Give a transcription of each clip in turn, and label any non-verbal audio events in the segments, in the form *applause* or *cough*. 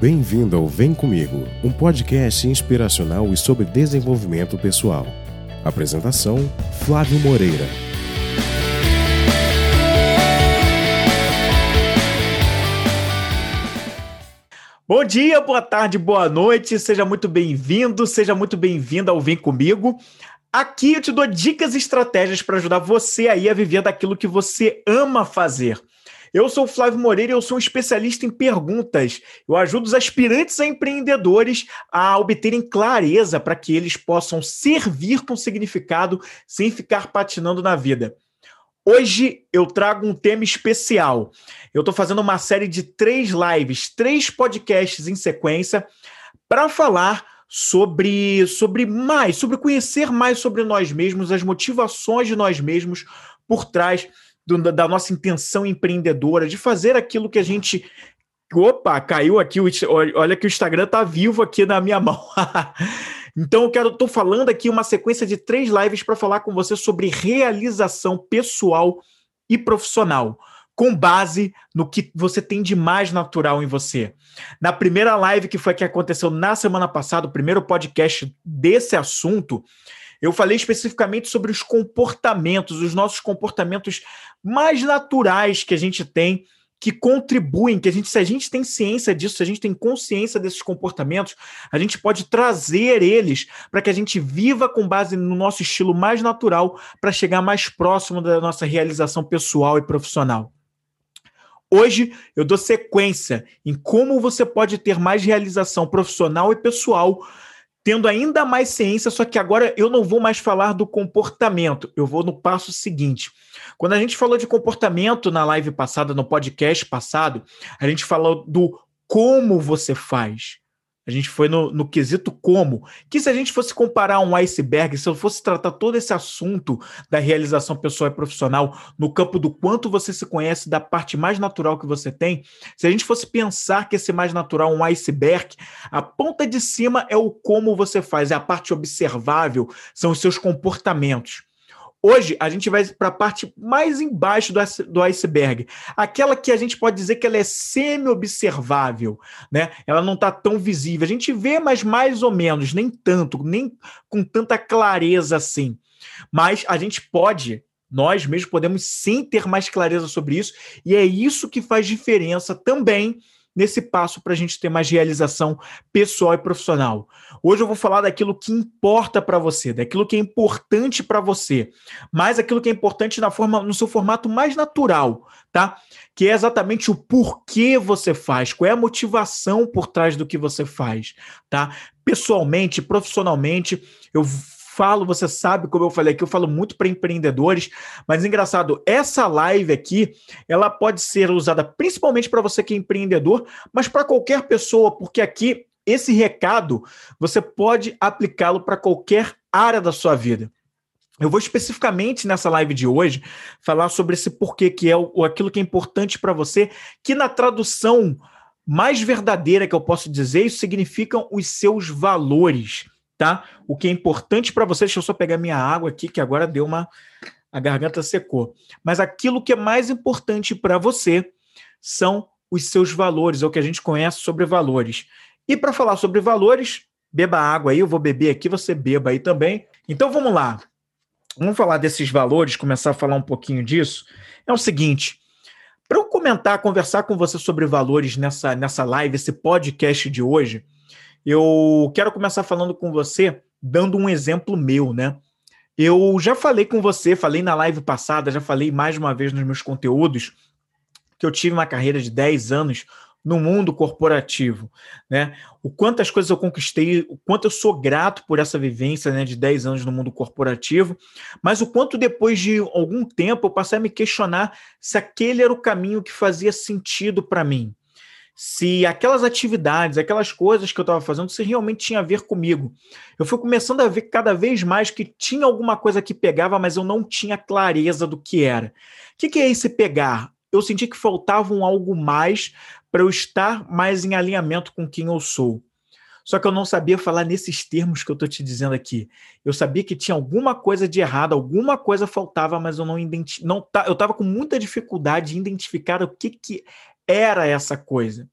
Bem-vindo ao Vem Comigo, um podcast inspiracional e sobre desenvolvimento pessoal. Apresentação: Flávio Moreira. Bom dia, boa tarde, boa noite, seja muito bem-vindo, seja muito bem-vinda ao Vem Comigo. Aqui eu te dou dicas e estratégias para ajudar você aí a viver daquilo que você ama fazer. Eu sou o Flávio Moreira e eu sou um especialista em perguntas. Eu ajudo os aspirantes a empreendedores a obterem clareza para que eles possam servir com significado sem ficar patinando na vida. Hoje eu trago um tema especial. Eu estou fazendo uma série de três lives, três podcasts em sequência para falar sobre, sobre mais, sobre conhecer mais sobre nós mesmos, as motivações de nós mesmos por trás do, da nossa intenção empreendedora, de fazer aquilo que a gente. Opa, caiu aqui, olha que o Instagram tá vivo aqui na minha *laughs* mão. então eu quero, tô falando aqui uma sequência de três lives para falar com você sobre realização pessoal e profissional, com base no que você tem de mais natural em você. Na primeira live que foi que aconteceu na semana passada, o primeiro podcast desse assunto, eu falei especificamente sobre os comportamentos, os nossos comportamentos mais naturais que a gente tem que contribuem, que a gente, se a gente tem ciência disso, se a gente tem consciência desses comportamentos, a gente pode trazer eles para que a gente viva com base no nosso estilo mais natural para chegar mais próximo da nossa realização pessoal e profissional. Hoje eu dou sequência em como você pode ter mais realização profissional e pessoal tendo ainda mais ciência, só que agora eu não vou mais falar do comportamento, eu vou no passo seguinte. Quando a gente falou de comportamento na live passada, no podcast passado, a gente falou do como você faz. A gente foi no, no, quesito como. Que se a gente fosse comparar um iceberg, se eu fosse tratar todo esse assunto da realização pessoal e profissional no campo do quanto você se conhece, da parte mais natural que você tem, se a gente fosse pensar que esse mais natural é um iceberg, a ponta de cima é o como você faz, é a parte observável, são os seus comportamentos. Hoje, a gente vai para a parte mais embaixo do, iceberg, aquela que a gente pode dizer que ela é semi-observável, né? Ela não está tão visível. A gente vê, mas mais ou menos, nem tanto, nem com tanta clareza assim. Mas a gente pode, nós mesmos podemos sim ter mais clareza sobre isso, e é isso que faz diferença também nesse passo para a gente ter mais realização pessoal e profissional. Hoje eu vou falar daquilo que importa para você, daquilo que é importante para você, mas aquilo que é importante na forma, no seu formato mais natural, tá? Que é exatamente o porquê você faz, qual é a motivação por trás do que você faz, tá? Pessoalmente, profissionalmente, eu falo, você sabe como eu falei aqui, eu falo muito para empreendedores, mas engraçado, essa live aqui, ela pode ser usada principalmente para você que é empreendedor, mas para qualquer pessoa, porque aqui esse recado você pode aplicá-lo para qualquer área da sua vida. Eu vou especificamente nessa live de hoje falar sobre esse porquê que é o, aquilo que é importante para você, que na tradução mais verdadeira que eu posso dizer, isso significam os seus valores tá? O que é importante para você, deixa eu só pegar minha água aqui, que agora deu uma. A garganta secou. Mas aquilo que é mais importante para você são os seus valores, é o que a gente conhece sobre valores. E para falar sobre valores, beba água aí, eu vou beber aqui, você beba aí também. Então vamos lá. Vamos falar desses valores, começar a falar um pouquinho disso. É o seguinte, para eu comentar, conversar com você sobre valores nessa, nessa live, esse podcast de hoje, eu quero começar falando com você, dando um exemplo meu, né? Eu já falei com você, falei na live passada, já falei mais uma vez nos meus conteúdos, que eu tive uma carreira de 10 anos no mundo corporativo, né? O quanto as coisas eu conquistei, o quanto eu sou grato por essa vivência, né, de 10 anos no mundo corporativo, mas o quanto depois de algum tempo eu passei a me questionar se aquele era o caminho que fazia sentido para mim se aquelas atividades, aquelas coisas que eu estava fazendo, se realmente tinha a ver comigo. Eu fui começando a ver cada vez mais que tinha alguma coisa que pegava, mas eu não tinha clareza do que era. O que, que é esse pegar? Eu senti que faltava um algo mais para eu estar mais em alinhamento com quem eu sou. Só que eu não sabia falar nesses termos que eu estou te dizendo aqui. Eu sabia que tinha alguma coisa de errado, alguma coisa faltava, mas eu não, identi não eu estava com muita dificuldade em identificar o que, que era essa coisa.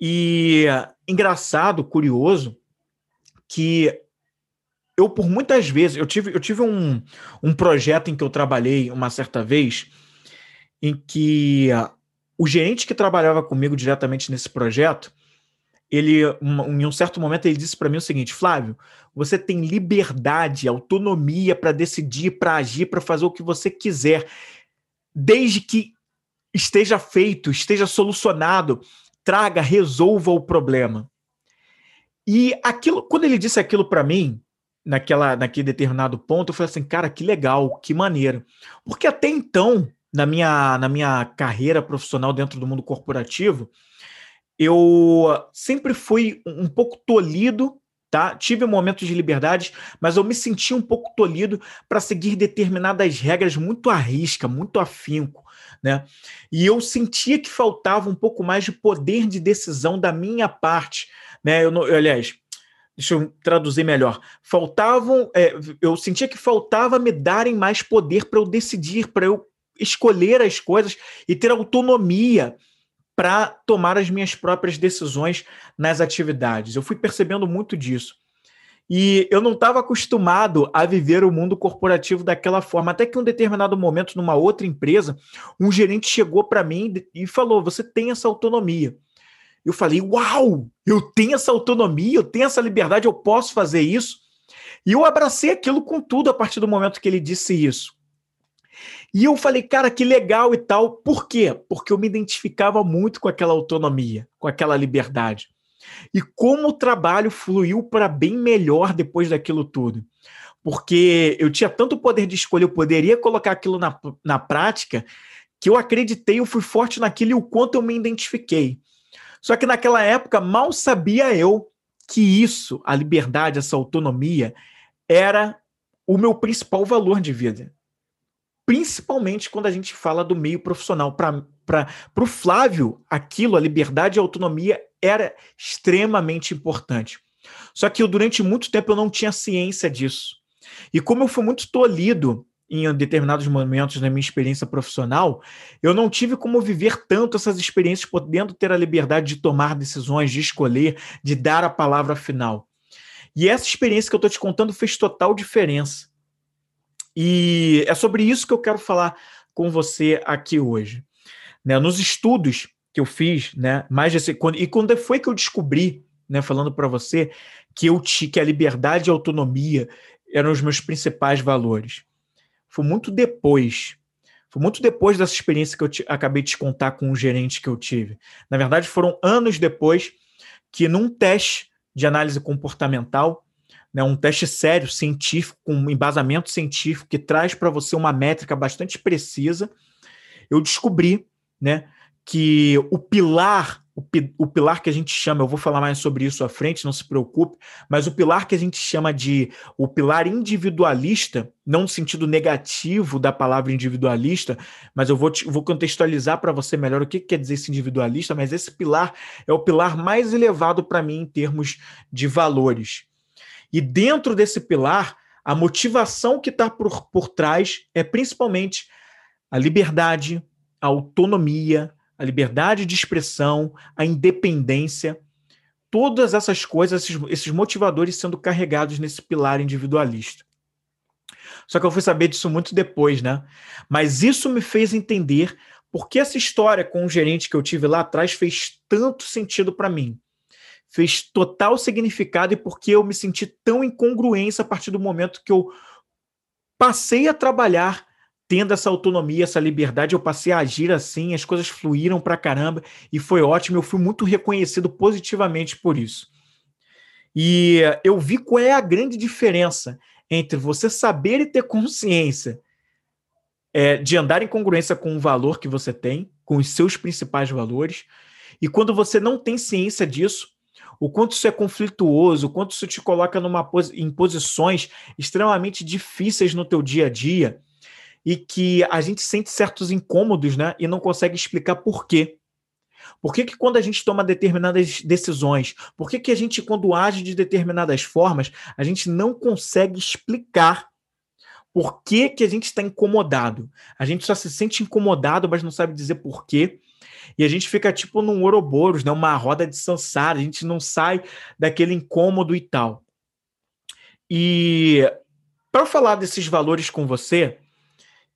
E engraçado, curioso, que eu, por muitas vezes, eu tive, eu tive um, um projeto em que eu trabalhei uma certa vez, em que o gerente que trabalhava comigo diretamente nesse projeto, ele, em um certo momento, ele disse para mim o seguinte: Flávio, você tem liberdade, autonomia para decidir, para agir, para fazer o que você quiser, desde que esteja feito, esteja solucionado, traga, resolva o problema. E aquilo, quando ele disse aquilo para mim, naquela, naquele determinado ponto, eu falei assim, cara, que legal, que maneiro. Porque até então, na minha, na minha carreira profissional dentro do mundo corporativo, eu sempre fui um pouco tolhido, tá? Tive momentos de liberdade, mas eu me senti um pouco tolhido para seguir determinadas regras muito à risca, muito afinco, né? E eu sentia que faltava um pouco mais de poder de decisão da minha parte, né? Eu, eu aliás, deixa eu traduzir melhor. Faltavam, é, eu sentia que faltava me darem mais poder para eu decidir, para eu escolher as coisas e ter autonomia para tomar as minhas próprias decisões nas atividades. Eu fui percebendo muito disso. E eu não estava acostumado a viver o mundo corporativo daquela forma. Até que um determinado momento, numa outra empresa, um gerente chegou para mim e falou: Você tem essa autonomia. Eu falei: Uau, eu tenho essa autonomia, eu tenho essa liberdade, eu posso fazer isso. E eu abracei aquilo com tudo a partir do momento que ele disse isso. E eu falei, cara, que legal e tal. Por quê? Porque eu me identificava muito com aquela autonomia, com aquela liberdade. E como o trabalho fluiu para bem melhor depois daquilo tudo. Porque eu tinha tanto poder de escolha, eu poderia colocar aquilo na, na prática, que eu acreditei, eu fui forte naquilo e o quanto eu me identifiquei. Só que naquela época mal sabia eu que isso, a liberdade, essa autonomia, era o meu principal valor de vida. Principalmente quando a gente fala do meio profissional. Para o Flávio, aquilo, a liberdade e a autonomia, era extremamente importante. Só que eu, durante muito tempo eu não tinha ciência disso. E como eu fui muito tolhido em determinados momentos na minha experiência profissional, eu não tive como viver tanto essas experiências, podendo ter a liberdade de tomar decisões, de escolher, de dar a palavra final. E essa experiência que eu estou te contando fez total diferença. E é sobre isso que eu quero falar com você aqui hoje. Né, nos estudos que eu fiz, né, mais desse, quando, e quando foi que eu descobri, né, falando para você, que eu que a liberdade e a autonomia eram os meus principais valores foi muito depois. Foi muito depois dessa experiência que eu te, acabei de te contar com o gerente que eu tive. Na verdade, foram anos depois que, num teste de análise comportamental, né, um teste sério, científico, com embasamento científico, que traz para você uma métrica bastante precisa, eu descobri né, que o pilar o, o, pilar que a gente chama, eu vou falar mais sobre isso à frente, não se preocupe, mas o pilar que a gente chama de o pilar individualista, não no sentido negativo da palavra individualista, mas eu vou, te, vou contextualizar para você melhor o que quer dizer esse individualista, mas esse pilar é o pilar mais elevado para mim em termos de valores. E dentro desse pilar, a motivação que está por, por trás é principalmente a liberdade, a autonomia, a liberdade de expressão, a independência, todas essas coisas, esses, esses motivadores sendo carregados nesse pilar individualista. Só que eu fui saber disso muito depois, né? Mas isso me fez entender por que essa história com o gerente que eu tive lá atrás fez tanto sentido para mim. Fez total significado e porque eu me senti tão incongruência a partir do momento que eu passei a trabalhar tendo essa autonomia, essa liberdade, eu passei a agir assim, as coisas fluíram pra caramba e foi ótimo. Eu fui muito reconhecido positivamente por isso. E eu vi qual é a grande diferença entre você saber e ter consciência é, de andar em congruência com o valor que você tem, com os seus principais valores, e quando você não tem ciência disso, o quanto isso é conflituoso, o quanto isso te coloca numa, em posições extremamente difíceis no teu dia a dia, e que a gente sente certos incômodos, né? E não consegue explicar por quê. Por que, que quando a gente toma determinadas decisões, por que, que a gente, quando age de determinadas formas, a gente não consegue explicar por que, que a gente está incomodado? A gente só se sente incomodado, mas não sabe dizer por quê. E a gente fica tipo num Ouroboros, né? uma roda de sansara, a gente não sai daquele incômodo e tal. E para falar desses valores com você,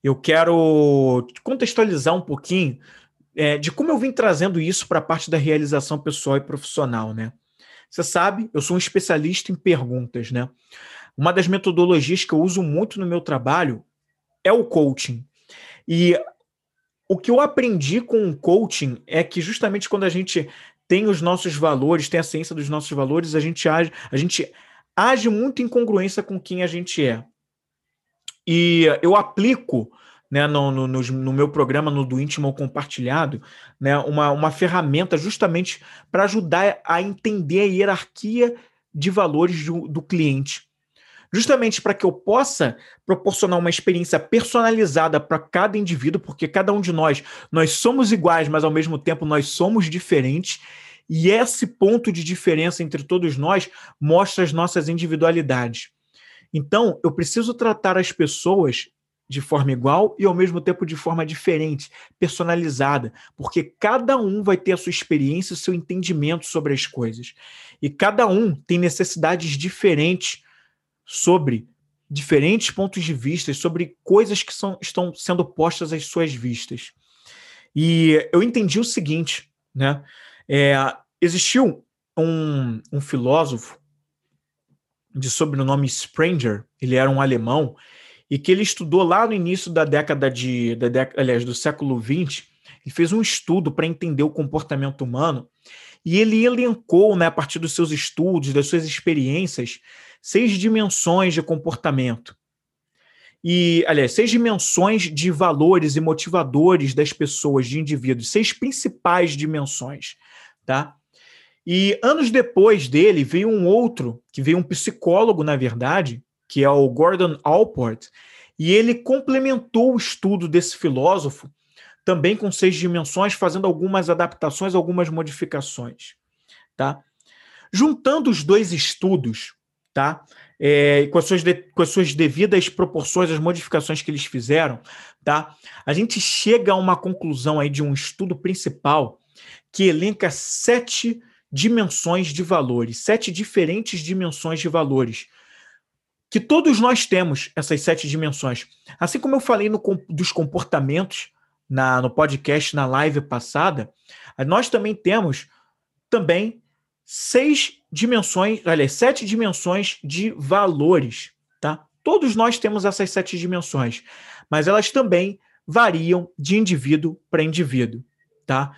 eu quero contextualizar um pouquinho é, de como eu vim trazendo isso para a parte da realização pessoal e profissional, né? Você sabe, eu sou um especialista em perguntas, né? Uma das metodologias que eu uso muito no meu trabalho é o coaching. E o que eu aprendi com o coaching é que justamente quando a gente tem os nossos valores, tem a ciência dos nossos valores, a gente age, a gente age muito em congruência com quem a gente é. E eu aplico né, no, no, no, meu programa, no do íntimo compartilhado, né, uma, uma ferramenta justamente para ajudar a entender a hierarquia de valores do, do cliente. Justamente para que eu possa proporcionar uma experiência personalizada para cada indivíduo, porque cada um de nós, nós somos iguais, mas ao mesmo tempo nós somos diferentes. E esse ponto de diferença entre todos nós mostra as nossas individualidades. Então, eu preciso tratar as pessoas de forma igual e ao mesmo tempo de forma diferente, personalizada, porque cada um vai ter a sua experiência, o seu entendimento sobre as coisas. E cada um tem necessidades diferentes sobre diferentes pontos de vista, sobre coisas que são, estão sendo postas às suas vistas. E eu entendi o seguinte, né? É, existiu um, um filósofo de sobrenome Sprenger, ele era um alemão, e que ele estudou lá no início da década de, da década, aliás, do século XX, ele fez um estudo para entender o comportamento humano e ele elencou, né, a partir dos seus estudos, das suas experiências, seis dimensões de comportamento. E, aliás, seis dimensões de valores e motivadores das pessoas, de indivíduos, seis principais dimensões, tá? E anos depois dele veio um outro, que veio um psicólogo, na verdade, que é o Gordon Allport, e ele complementou o estudo desse filósofo também com seis dimensões, fazendo algumas adaptações, algumas modificações, tá? Juntando os dois estudos, tá? É, com, as suas de, com as suas devidas proporções, as modificações que eles fizeram, tá? A gente chega a uma conclusão aí de um estudo principal que elenca sete dimensões de valores, sete diferentes dimensões de valores, que todos nós temos essas sete dimensões. Assim como eu falei no, dos comportamentos na, no podcast, na live passada, nós também temos também seis dimensões, aliás, sete dimensões de valores, tá? Todos nós temos essas sete dimensões, mas elas também variam de indivíduo para indivíduo, tá?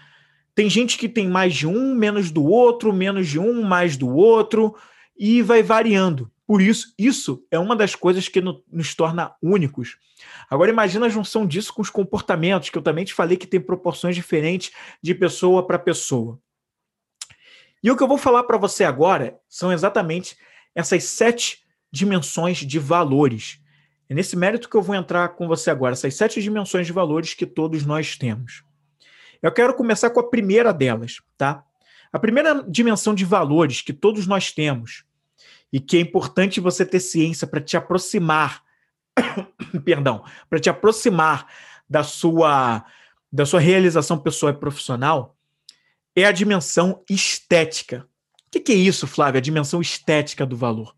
Tem gente que tem mais de um, menos do outro, menos de um, mais do outro, e vai variando. Por isso, isso é uma das coisas que no, nos torna únicos. Agora, imagina a junção disso com os comportamentos, que eu também te falei que tem proporções diferentes de pessoa para pessoa. E o que eu vou falar para você agora são exatamente essas sete dimensões de valores. É nesse mérito que eu vou entrar com você agora, essas sete dimensões de valores que todos nós temos. Eu quero começar com a primeira delas, tá? A primeira dimensão de valores que todos nós temos e que é importante você ter ciência para te aproximar, *coughs* perdão, para te aproximar da sua da sua realização pessoal e profissional é a dimensão estética. O que, é isso, Flávia? A dimensão estética do valor.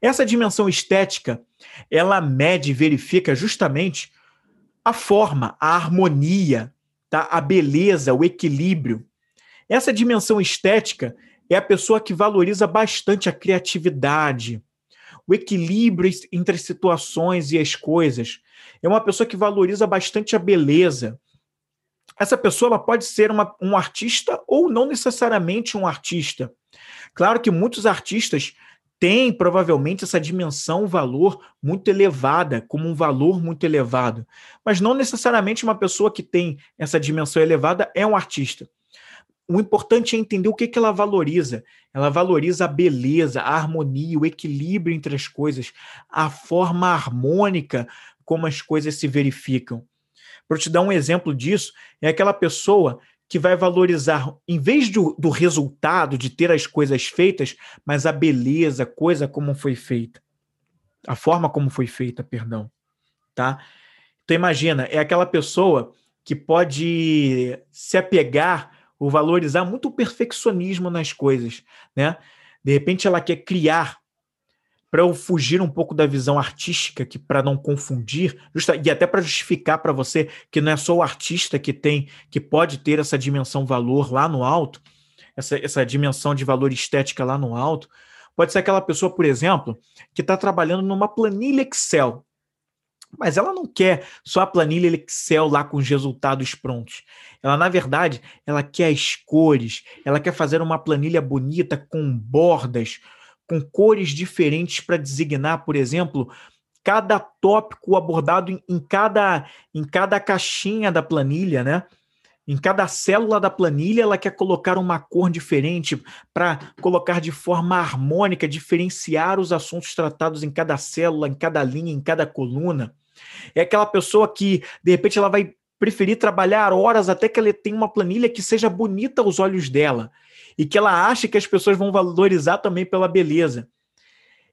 Essa dimensão estética, ela mede e verifica justamente a forma, a harmonia, tá? a beleza, o equilíbrio. Essa dimensão estética é a pessoa que valoriza bastante a criatividade, o equilíbrio entre as situações e as coisas. É uma pessoa que valoriza bastante a beleza. Essa pessoa ela pode ser uma, um artista ou não necessariamente um artista. Claro que muitos artistas têm provavelmente essa dimensão, valor muito elevada, como um valor muito elevado. Mas não necessariamente uma pessoa que tem essa dimensão elevada é um artista o importante é entender o que, que ela valoriza. Ela valoriza a beleza, a harmonia, o equilíbrio entre as coisas, a forma harmônica como as coisas se verificam. Para te dar um exemplo disso, é aquela pessoa que vai valorizar, em vez do, do resultado, de ter as coisas feitas, mas a beleza, a coisa como foi feita. A forma como foi feita, perdão. Tá? Então imagina, é aquela pessoa que pode se apegar ou valorizar muito o perfeccionismo nas coisas, né? De repente ela quer criar para eu fugir um pouco da visão artística, que para não confundir, justa, e até para justificar para você que não é só o artista que tem, que pode ter essa dimensão valor lá no alto, essa, essa dimensão de valor estética lá no alto, pode ser aquela pessoa, por exemplo, que está trabalhando numa planilha Excel, mas ela não quer só a planilha Excel lá com os resultados prontos. Ela, na verdade, ela quer as cores, ela quer fazer uma planilha bonita com bordas, com cores diferentes para designar, por exemplo, cada tópico abordado em, em, cada, em cada caixinha da planilha, né? Em cada célula da planilha, ela quer colocar uma cor diferente para colocar de forma harmônica, diferenciar os assuntos tratados em cada célula, em cada linha, em cada coluna. É aquela pessoa que, de repente, ela vai preferir trabalhar horas até que ela tenha uma planilha que seja bonita aos olhos dela e que ela acha que as pessoas vão valorizar também pela beleza.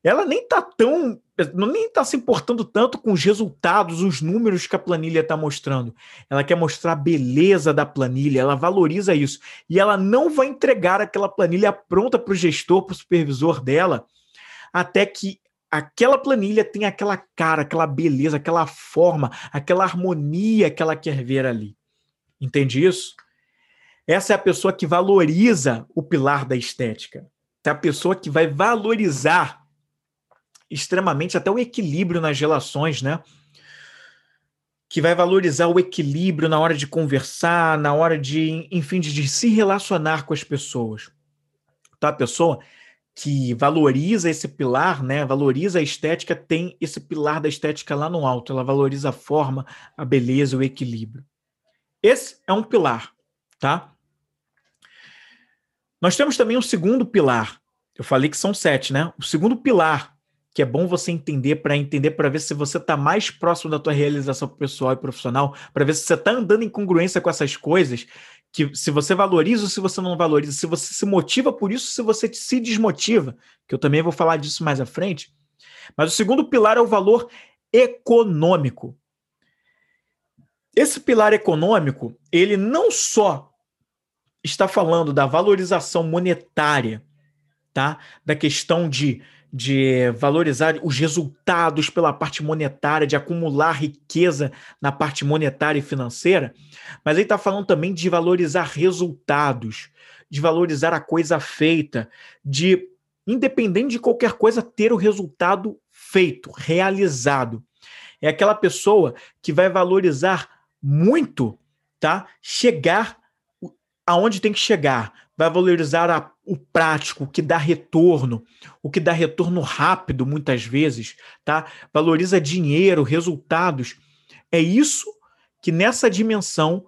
Ela nem está tão, nem está se importando tanto com os resultados, os números que a planilha está mostrando. Ela quer mostrar a beleza da planilha, ela valoriza isso e ela não vai entregar aquela planilha pronta para o gestor, para o supervisor dela, até que aquela planilha tenha aquela cara, aquela beleza, aquela forma, aquela harmonia que ela quer ver ali. Entende isso? Essa é a pessoa que valoriza o pilar da estética. É a pessoa que vai valorizar extremamente até o equilíbrio nas relações, né? Que vai valorizar o equilíbrio na hora de conversar, na hora de, enfim, de, de se relacionar com as pessoas. Tá? A pessoa que valoriza esse pilar, né? Valoriza a estética, tem esse pilar da estética lá no alto. Ela valoriza a forma, a beleza, o equilíbrio. Esse é um pilar, tá? Nós temos também um segundo pilar. Eu falei que são sete, né? O segundo pilar, que é bom você entender para entender, para ver se você está mais próximo da tua realização pessoal e profissional, para ver se você está andando em congruência com essas coisas, que se você valoriza ou se você não valoriza, se você se motiva por isso, se você se desmotiva, que eu também vou falar disso mais à frente. Mas o segundo pilar é o valor econômico. Esse pilar econômico, ele não só está falando da valorização monetária, tá? Da questão de, de valorizar os resultados pela parte monetária, de acumular riqueza na parte monetária e financeira, mas ele está falando também de valorizar resultados, de valorizar a coisa feita, de, independente de qualquer coisa, ter o resultado feito, realizado. É aquela pessoa que vai valorizar muito, tá? Chegar aonde tem que chegar, vai valorizar a, o prático, o que dá retorno, o que dá retorno rápido muitas vezes, tá? Valoriza dinheiro, resultados. É isso que nessa dimensão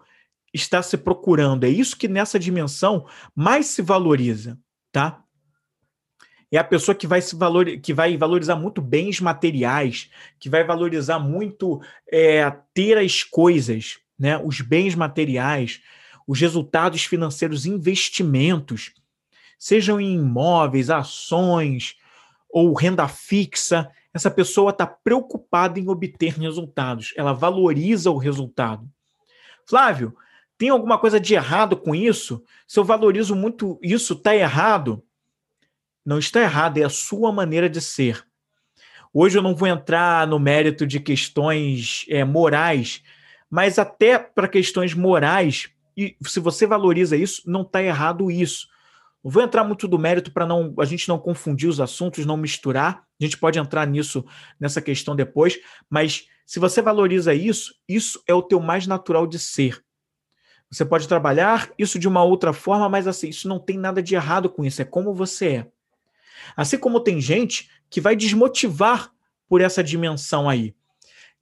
está se procurando, é isso que nessa dimensão mais se valoriza, tá? É a pessoa que vai se valor, que vai valorizar muito bens materiais, que vai valorizar muito é, ter as coisas, né? Os bens materiais, os resultados financeiros, investimentos, sejam em imóveis, ações ou renda fixa, essa pessoa está preocupada em obter resultados, ela valoriza o resultado. Flávio, tem alguma coisa de errado com isso? Se eu valorizo muito isso, está errado? Não está errado, é a sua maneira de ser. Hoje eu não vou entrar no mérito de questões é, morais, mas até para questões morais, e se você valoriza isso, não está errado isso. Não vou entrar muito do mérito para não a gente não confundir os assuntos, não misturar. A gente pode entrar nisso nessa questão depois, mas se você valoriza isso, isso é o teu mais natural de ser. Você pode trabalhar isso de uma outra forma, mas assim, isso não tem nada de errado com isso, é como você é. Assim como tem gente que vai desmotivar por essa dimensão aí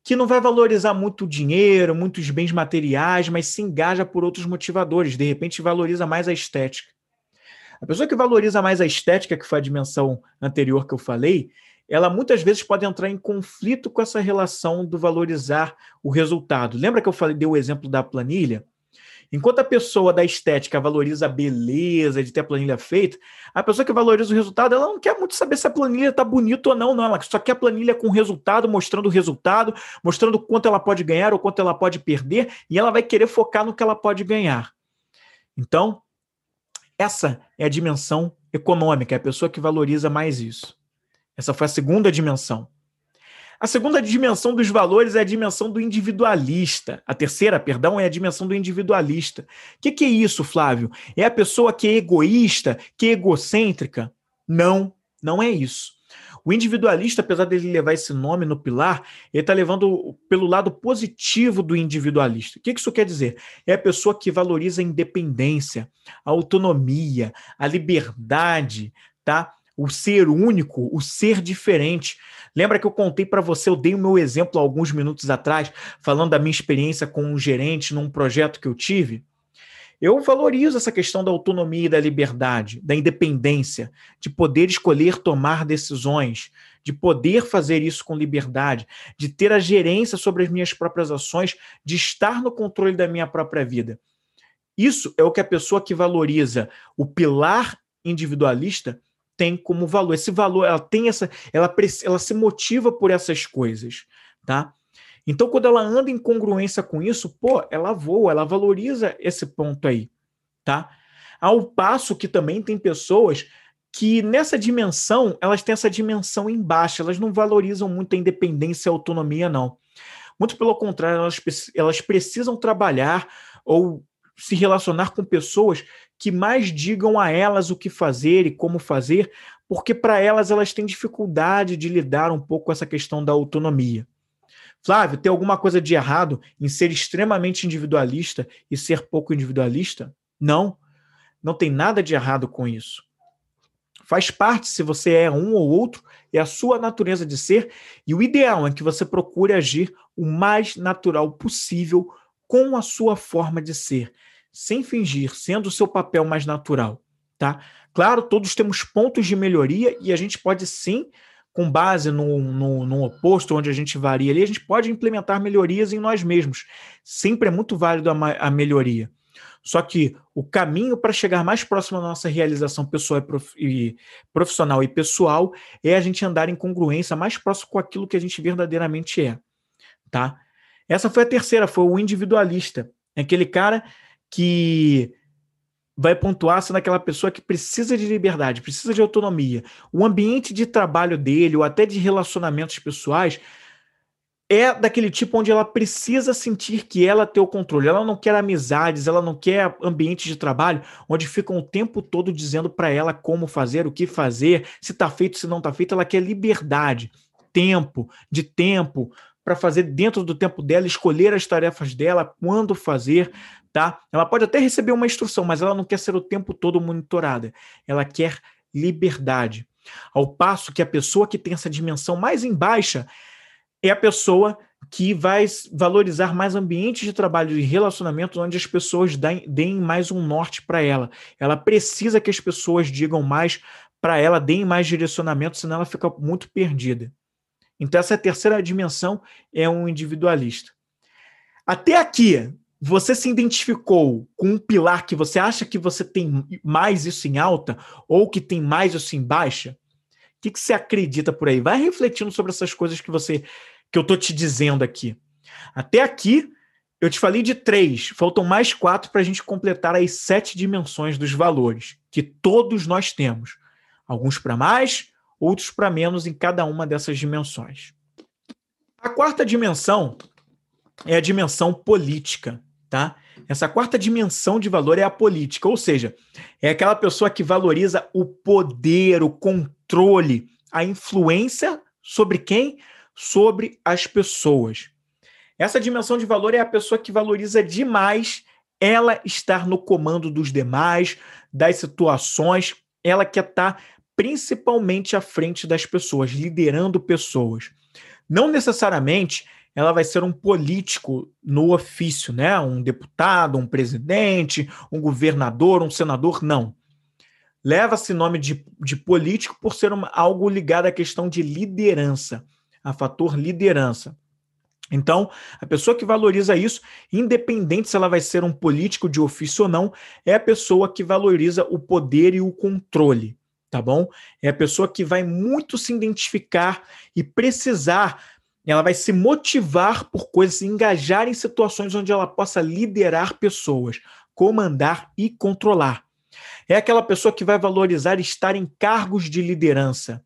que não vai valorizar muito dinheiro, muitos bens materiais, mas se engaja por outros motivadores. De repente, valoriza mais a estética. A pessoa que valoriza mais a estética, que foi a dimensão anterior que eu falei, ela muitas vezes pode entrar em conflito com essa relação do valorizar o resultado. Lembra que eu falei, dei o exemplo da planilha? Enquanto a pessoa da estética valoriza a beleza de ter a planilha feita, a pessoa que valoriza o resultado, ela não quer muito saber se a planilha está bonita ou não, não. Ela só quer a planilha com resultado, mostrando o resultado, mostrando quanto ela pode ganhar ou quanto ela pode perder, e ela vai querer focar no que ela pode ganhar. Então, essa é a dimensão econômica, é a pessoa que valoriza mais isso. Essa foi a segunda dimensão. A segunda dimensão dos valores é a dimensão do individualista. A terceira, perdão, é a dimensão do individualista. O que, que é isso, Flávio? É a pessoa que é egoísta, que é egocêntrica? Não, não é isso. O individualista, apesar dele levar esse nome no pilar, ele está levando pelo lado positivo do individualista. O que isso quer dizer? É a pessoa que valoriza a independência, a autonomia, a liberdade, tá? O ser único, o ser diferente. Lembra que eu contei para você, eu dei o meu exemplo alguns minutos atrás, falando da minha experiência com um gerente num projeto que eu tive? Eu valorizo essa questão da autonomia e da liberdade, da independência, de poder escolher tomar decisões, de poder fazer isso com liberdade, de ter a gerência sobre as minhas próprias ações, de estar no controle da minha própria vida. Isso é o que a pessoa que valoriza o pilar individualista tem como valor. Esse valor, ela tem essa, ela, ela se motiva por essas coisas, tá? Então, quando ela anda em congruência com isso, pô, ela voa, ela valoriza esse ponto aí, tá? Ao passo que também tem pessoas que nessa dimensão, elas têm essa dimensão embaixo, elas não valorizam muito a independência e a autonomia, não. Muito pelo contrário, elas, elas precisam trabalhar ou se relacionar com pessoas que mais digam a elas o que fazer e como fazer, porque para elas elas têm dificuldade de lidar um pouco com essa questão da autonomia. Flávio, tem alguma coisa de errado em ser extremamente individualista e ser pouco individualista? Não, não tem nada de errado com isso. Faz parte se você é um ou outro, é a sua natureza de ser, e o ideal é que você procure agir o mais natural possível com a sua forma de ser, sem fingir, sendo o seu papel mais natural, tá? Claro, todos temos pontos de melhoria e a gente pode sim com base no, no, no, oposto, onde a gente varia ali, a gente pode implementar melhorias em nós mesmos. Sempre é muito válido a, a melhoria. Só que o caminho para chegar mais próximo da nossa realização pessoal e, prof, e, profissional e pessoal é a gente andar em congruência mais próximo com aquilo que a gente verdadeiramente é. Tá? Essa foi a terceira, foi o individualista. Aquele cara que vai pontuar sendo aquela pessoa que precisa de liberdade, precisa de autonomia. O ambiente de trabalho dele, ou até de relacionamentos pessoais, é daquele tipo onde ela precisa sentir que ela tem o controle. Ela não quer amizades, ela não quer ambiente de trabalho onde ficam o tempo todo dizendo para ela como fazer, o que fazer, se está feito, se não está feito. Ela quer liberdade, tempo, de tempo para fazer dentro do tempo dela, escolher as tarefas dela, quando fazer, tá? Ela pode até receber uma instrução, mas ela não quer ser o tempo todo monitorada. Ela quer liberdade. Ao passo que a pessoa que tem essa dimensão mais em baixa é a pessoa que vai valorizar mais ambientes de trabalho e relacionamentos onde as pessoas deem mais um norte para ela. Ela precisa que as pessoas digam mais para ela, deem mais direcionamento, senão ela fica muito perdida. Então, essa terceira dimensão é um individualista. Até aqui, você se identificou com um pilar que você acha que você tem mais isso em alta ou que tem mais isso em baixa? O que, que você acredita por aí? Vai refletindo sobre essas coisas que você que eu estou te dizendo aqui. Até aqui, eu te falei de três, faltam mais quatro para a gente completar as sete dimensões dos valores que todos nós temos. Alguns para mais, outros para menos em cada uma dessas dimensões. A quarta dimensão é a dimensão política tá? Essa quarta dimensão de valor é a política, ou seja, é aquela pessoa que valoriza o poder, o controle, a influência sobre quem? Sobre as pessoas. Essa dimensão de valor é a pessoa que valoriza demais ela estar no comando dos demais, das situações, ela quer estar principalmente à frente das pessoas, liderando pessoas. Não necessariamente ela vai ser um político no ofício, né? Um deputado, um presidente, um governador, um senador, não. Leva-se nome de, de político por ser uma, algo ligado à questão de liderança, a fator liderança. Então, a pessoa que valoriza isso, independente se ela vai ser um político de ofício ou não, é a pessoa que valoriza o poder e o controle, tá bom? É a pessoa que vai muito se identificar e precisar, ela vai se motivar por coisas, se engajar em situações onde ela possa liderar pessoas, comandar e controlar. É aquela pessoa que vai valorizar estar em cargos de liderança.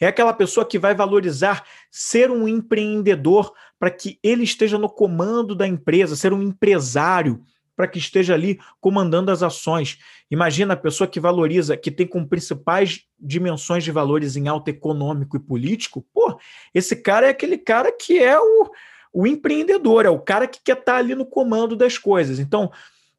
É aquela pessoa que vai valorizar ser um empreendedor para que ele esteja no comando da empresa, ser um empresário para que esteja ali comandando as ações. Imagina a pessoa que valoriza, que tem como principais dimensões de valores em alta econômico e político. Pô, esse cara é aquele cara que é o, o empreendedor, é o cara que quer estar ali no comando das coisas. Então,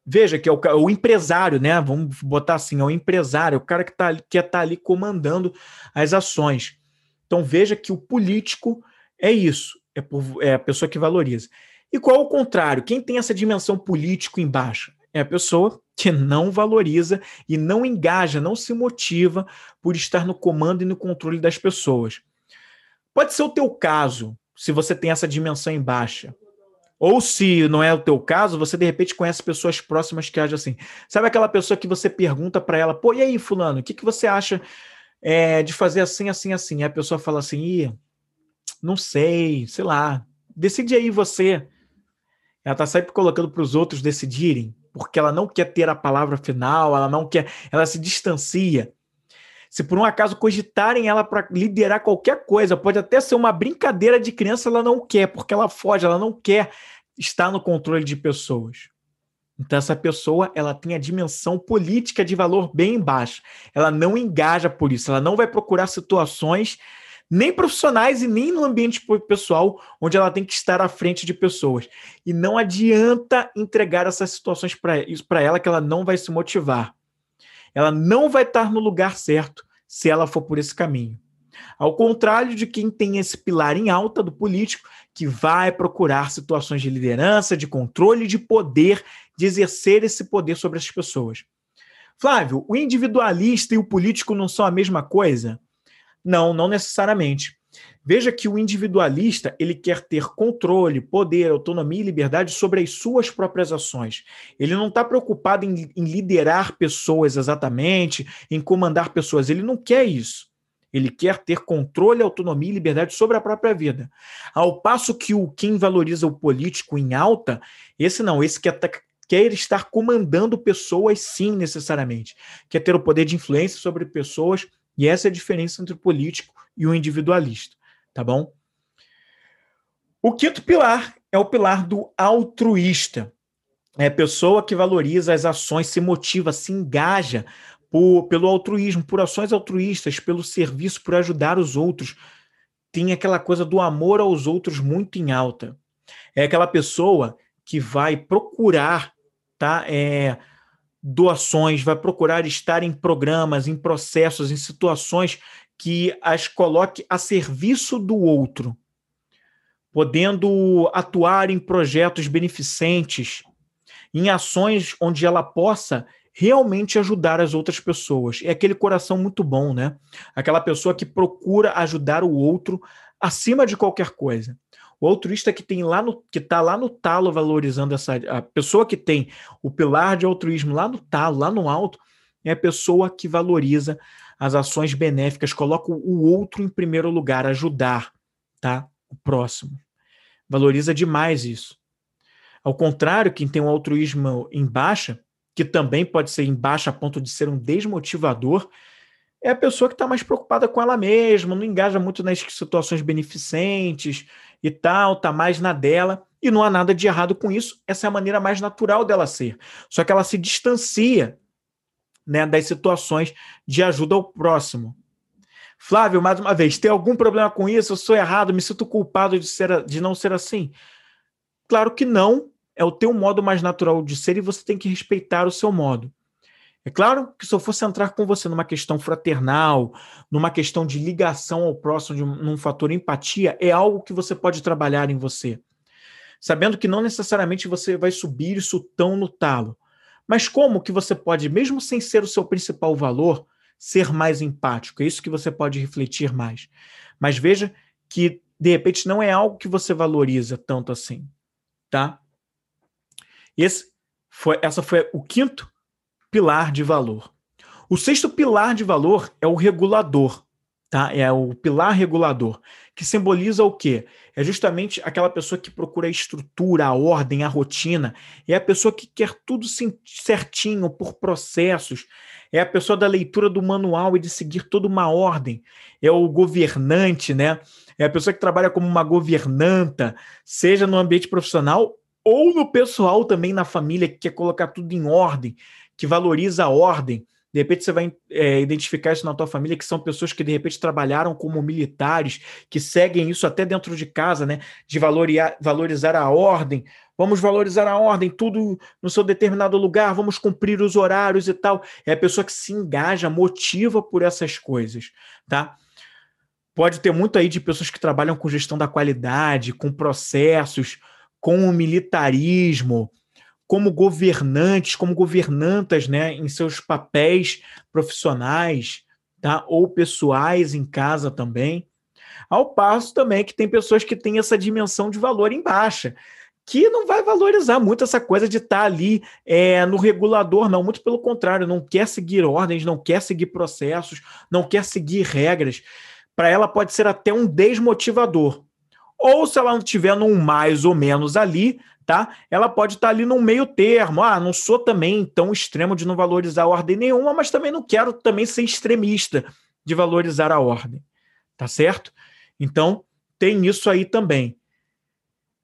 veja que é o, o empresário, né? Vamos botar assim, é o empresário, é o cara que tá, quer estar ali comandando as ações. Então veja que o político é isso, é, por, é a pessoa que valoriza. E qual o contrário? Quem tem essa dimensão político embaixo? É a pessoa que não valoriza e não engaja, não se motiva por estar no comando e no controle das pessoas. Pode ser o teu caso, se você tem essa dimensão em baixa. Ou se não é o teu caso, você de repente conhece pessoas próximas que agem assim. Sabe aquela pessoa que você pergunta para ela, pô, e aí, fulano, o que, que você acha é, de fazer assim, assim, assim? E a pessoa fala assim, Ih, não sei, sei lá, decide aí você. Ela tá sempre colocando para os outros decidirem, porque ela não quer ter a palavra final, ela não quer, ela se distancia. Se por um acaso cogitarem ela para liderar qualquer coisa, pode até ser uma brincadeira de criança, ela não quer, porque ela foge, ela não quer estar no controle de pessoas. Então essa pessoa, ela tem a dimensão política de valor bem baixa. Ela não engaja por isso, ela não vai procurar situações nem profissionais e nem no ambiente pessoal, onde ela tem que estar à frente de pessoas. E não adianta entregar essas situações para ela que ela não vai se motivar. Ela não vai estar no lugar certo se ela for por esse caminho. Ao contrário de quem tem esse pilar em alta do político, que vai procurar situações de liderança, de controle, de poder, de exercer esse poder sobre as pessoas. Flávio, o individualista e o político não são a mesma coisa? Não, não necessariamente. Veja que o individualista ele quer ter controle, poder, autonomia e liberdade sobre as suas próprias ações. Ele não está preocupado em, em, liderar pessoas exatamente, em comandar pessoas. Ele não quer isso. Ele quer ter controle, autonomia e liberdade sobre a própria vida. Ao passo que o quem valoriza o político em alta, esse não, esse quer, quer estar comandando pessoas, sim, necessariamente. Quer ter o poder de influência sobre pessoas e essa é a diferença entre o político e o individualista, tá bom? O quinto pilar é o pilar do altruísta. É a pessoa que valoriza as ações, se motiva, se engaja por, pelo altruísmo, por ações altruístas, pelo serviço, por ajudar os outros. Tem aquela coisa do amor aos outros muito em alta. É aquela pessoa que vai procurar tá, é, doações, vai procurar estar em programas, em processos, em situações que as coloque a serviço do outro, podendo atuar em projetos beneficentes, em ações onde ela possa realmente ajudar as outras pessoas. É aquele coração muito bom, né? Aquela pessoa que procura ajudar o outro acima de qualquer coisa. O altruísta que tem lá no que está lá no talo valorizando essa a pessoa que tem o pilar de altruísmo lá no talo, lá no alto, é a pessoa que valoriza as ações benéficas, coloca o outro em primeiro lugar, ajudar, tá? O próximo. Valoriza demais isso. Ao contrário, quem tem um altruísmo em baixa, que também pode ser em baixa a ponto de ser um desmotivador, é a pessoa que está mais preocupada com ela mesma, não engaja muito nas situações beneficentes e tal, está mais na dela. E não há nada de errado com isso, essa é a maneira mais natural dela ser. Só que ela se distancia né, das situações de ajuda ao próximo. Flávio, mais uma vez, tem algum problema com isso? Eu sou errado, me sinto culpado de, ser, de não ser assim? Claro que não, é o teu modo mais natural de ser e você tem que respeitar o seu modo. É claro que se eu fosse entrar com você numa questão fraternal, numa questão de ligação ao próximo, de um, num fator empatia, é algo que você pode trabalhar em você. Sabendo que não necessariamente você vai subir isso tão no talo. Mas como que você pode, mesmo sem ser o seu principal valor, ser mais empático? É isso que você pode refletir mais. Mas veja que de repente não é algo que você valoriza tanto assim, tá? Esse foi, essa foi o quinto pilar de valor. O sexto pilar de valor é o regulador, tá? É o pilar regulador, que simboliza o quê? É justamente aquela pessoa que procura a estrutura, a ordem, a rotina. É a pessoa que quer tudo certinho, por processos. É a pessoa da leitura do manual e de seguir toda uma ordem. É o governante, né? É a pessoa que trabalha como uma governanta, seja no ambiente profissional ou no pessoal também, na família, que quer colocar tudo em ordem, que valoriza a ordem. De repente você vai é, identificar isso na tua família, que são pessoas que de repente trabalharam como militares, que seguem isso até dentro de casa, né? De valorizar, valorizar a ordem. Vamos valorizar a ordem, tudo no seu determinado lugar, vamos cumprir os horários e tal. É a pessoa que se engaja, motiva por essas coisas, tá? Pode ter muito aí de pessoas que trabalham com gestão da qualidade, com processos, com o militarismo, como governantes, como governantas, né, em seus papéis profissionais, tá? Ou pessoais em casa também. Ao passo também que tem pessoas que têm essa dimensão de valor em baixa, que não vai valorizar muito essa coisa de estar tá ali é, no regulador, não. Muito pelo contrário, não quer seguir ordens, não quer seguir processos, não quer seguir regras. Para ela pode ser até um desmotivador. Ou se ela não tiver num mais ou menos ali, tá? Ela pode estar tá ali no meio termo. Ah, não sou também tão extremo de não valorizar a ordem nenhuma, mas também não quero também ser extremista de valorizar a ordem. Tá certo? Então, tem isso aí também.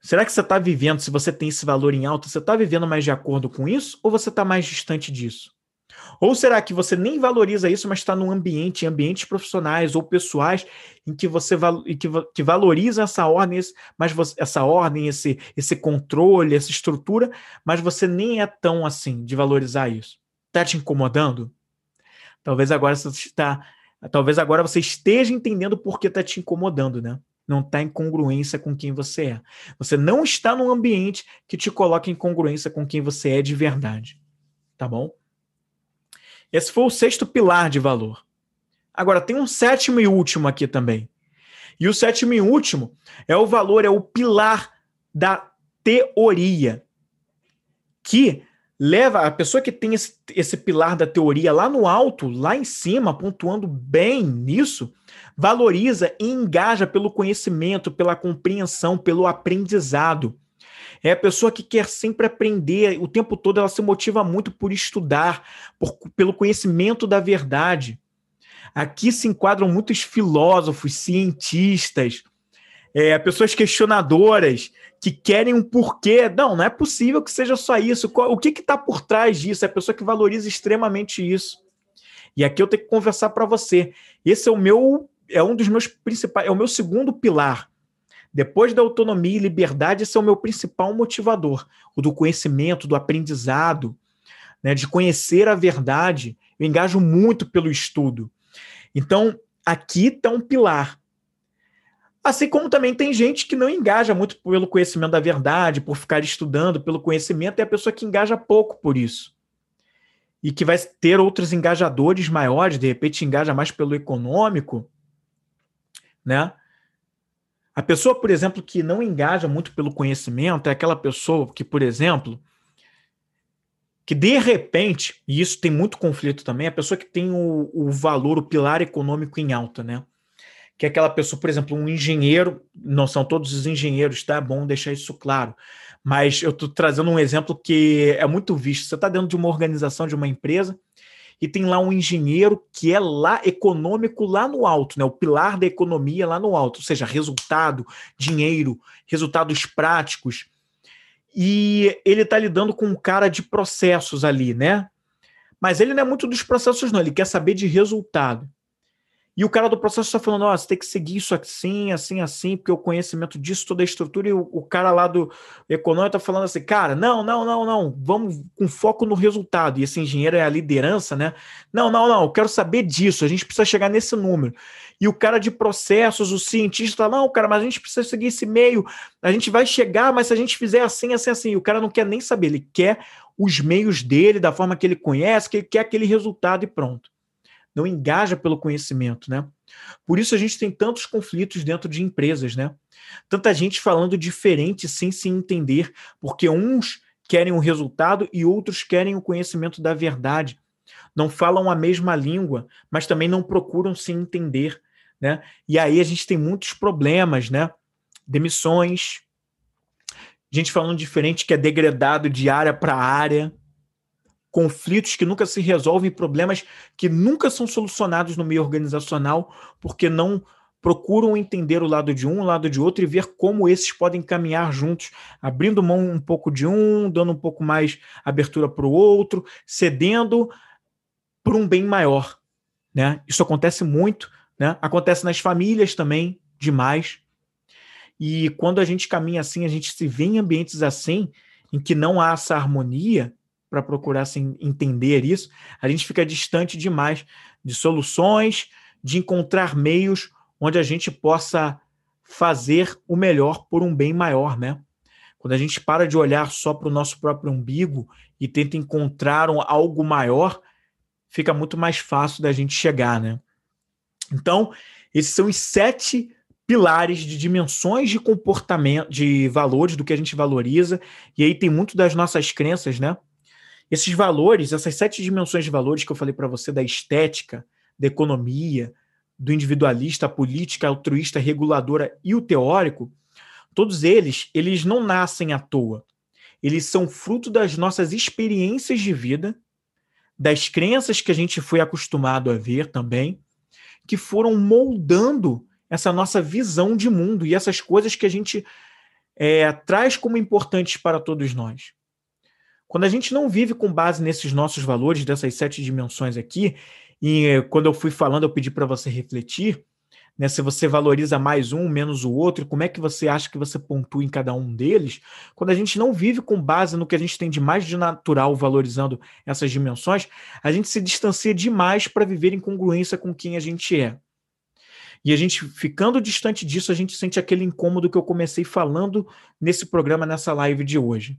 Será que você está vivendo, se você tem esse valor em alta, você está vivendo mais de acordo com isso ou você está mais distante disso? Ou será que você nem valoriza isso, mas está num ambiente, em ambientes profissionais ou pessoais, em que você que, que valoriza essa ordem, mas essa ordem, esse, esse controle, essa estrutura, mas você nem é tão assim de valorizar isso? Está te incomodando? Talvez agora você está, talvez agora você esteja entendendo por que está te incomodando, né? Não está em congruência com quem você é. Você não está num ambiente que te coloca em congruência com quem você é de verdade. Tá bom? Esse foi o sexto pilar de valor. Agora, tem um sétimo e último aqui também. E o sétimo e último é o valor, é o pilar da teoria. Que leva a pessoa que tem esse, esse pilar da teoria lá no alto, lá em cima, pontuando bem nisso, valoriza e engaja pelo conhecimento, pela compreensão, pelo aprendizado. É a pessoa que quer sempre aprender, o tempo todo ela se motiva muito por estudar, por, pelo conhecimento da verdade. Aqui se enquadram muitos filósofos, cientistas, é, pessoas questionadoras que querem um porquê. Não, não é possível que seja só isso. O que está por trás disso? É a pessoa que valoriza extremamente isso. E aqui eu tenho que conversar para você. Esse é o meu, é um dos meus principais, é o meu segundo pilar. Depois da autonomia e liberdade, esse é o meu principal motivador, o do conhecimento, do aprendizado, né, de conhecer a verdade. Eu engajo muito pelo estudo. Então, aqui está um pilar. Assim como também tem gente que não engaja muito pelo conhecimento da verdade, por ficar estudando pelo conhecimento, é a pessoa que engaja pouco por isso. E que vai ter outros engajadores maiores, de repente engaja mais pelo econômico, né? A pessoa, por exemplo, que não engaja muito pelo conhecimento é aquela pessoa que, por exemplo, que de repente, e isso tem muito conflito também, é a pessoa que tem o, o valor, o pilar econômico em alta, né? Que é aquela pessoa, por exemplo, um engenheiro, não são todos os engenheiros, tá? É bom deixar isso claro. Mas eu estou trazendo um exemplo que é muito visto. Você está dentro de uma organização, de uma empresa, e tem lá um engenheiro que é lá econômico lá no alto, né? O pilar da economia lá no alto, ou seja, resultado, dinheiro, resultados práticos. E ele está lidando com um cara de processos ali, né? Mas ele não é muito dos processos, não, ele quer saber de resultado. E o cara do processo está falando, você tem que seguir isso assim, assim, assim, porque o conhecimento disso, toda a estrutura, e o, o cara lá do econômico está falando assim, cara, não, não, não, não, vamos com foco no resultado. E esse engenheiro é a liderança, né? Não, não, não, eu quero saber disso, a gente precisa chegar nesse número. E o cara de processos, o cientista, tá, não, cara, mas a gente precisa seguir esse meio, a gente vai chegar, mas se a gente fizer assim, assim, assim, e o cara não quer nem saber, ele quer os meios dele, da forma que ele conhece, que ele quer aquele resultado e pronto. Não engaja pelo conhecimento, né? Por isso a gente tem tantos conflitos dentro de empresas, né? Tanta gente falando diferente sem se entender, porque uns querem o resultado e outros querem o conhecimento da verdade. Não falam a mesma língua, mas também não procuram se entender, né? E aí a gente tem muitos problemas, né? Demissões, gente falando diferente que é degradado de área para área, conflitos que nunca se resolvem, problemas que nunca são solucionados no meio organizacional, porque não procuram entender o lado de um, o lado de outro e ver como esses podem caminhar juntos, abrindo mão um pouco de um, dando um pouco mais abertura para o outro, cedendo por um bem maior. Né? Isso acontece muito, né? acontece nas famílias também, demais. E quando a gente caminha assim, a gente se vê em ambientes assim, em que não há essa harmonia, para procurar assim, entender isso, a gente fica distante demais de soluções, de encontrar meios onde a gente possa fazer o melhor por um bem maior, né? Quando a gente para de olhar só para o nosso próprio umbigo e tenta encontrar um, algo maior, fica muito mais fácil da gente chegar, né? Então, esses são os sete pilares de dimensões de comportamento, de valores, do que a gente valoriza, e aí tem muito das nossas crenças, né? Esses valores, essas sete dimensões de valores que eu falei para você, da estética, da economia, do individualista, política, altruísta, reguladora e o teórico, todos eles, eles não nascem à toa. Eles são fruto das nossas experiências de vida, das crenças que a gente foi acostumado a ver também, que foram moldando essa nossa visão de mundo e essas coisas que a gente é, traz como importantes para todos nós. Quando a gente não vive com base nesses nossos valores, dessas sete dimensões aqui, e eh, quando eu fui falando, eu pedi para você refletir, né, se você valoriza mais um, menos o outro, como é que você acha que você pontua em cada um deles? Quando a gente não vive com base no que a gente tem de mais de natural valorizando essas dimensões, a gente se distancia demais para viver em congruência com quem a gente é. E a gente ficando distante disso, a gente sente aquele incômodo que eu comecei falando nesse programa, nessa live de hoje.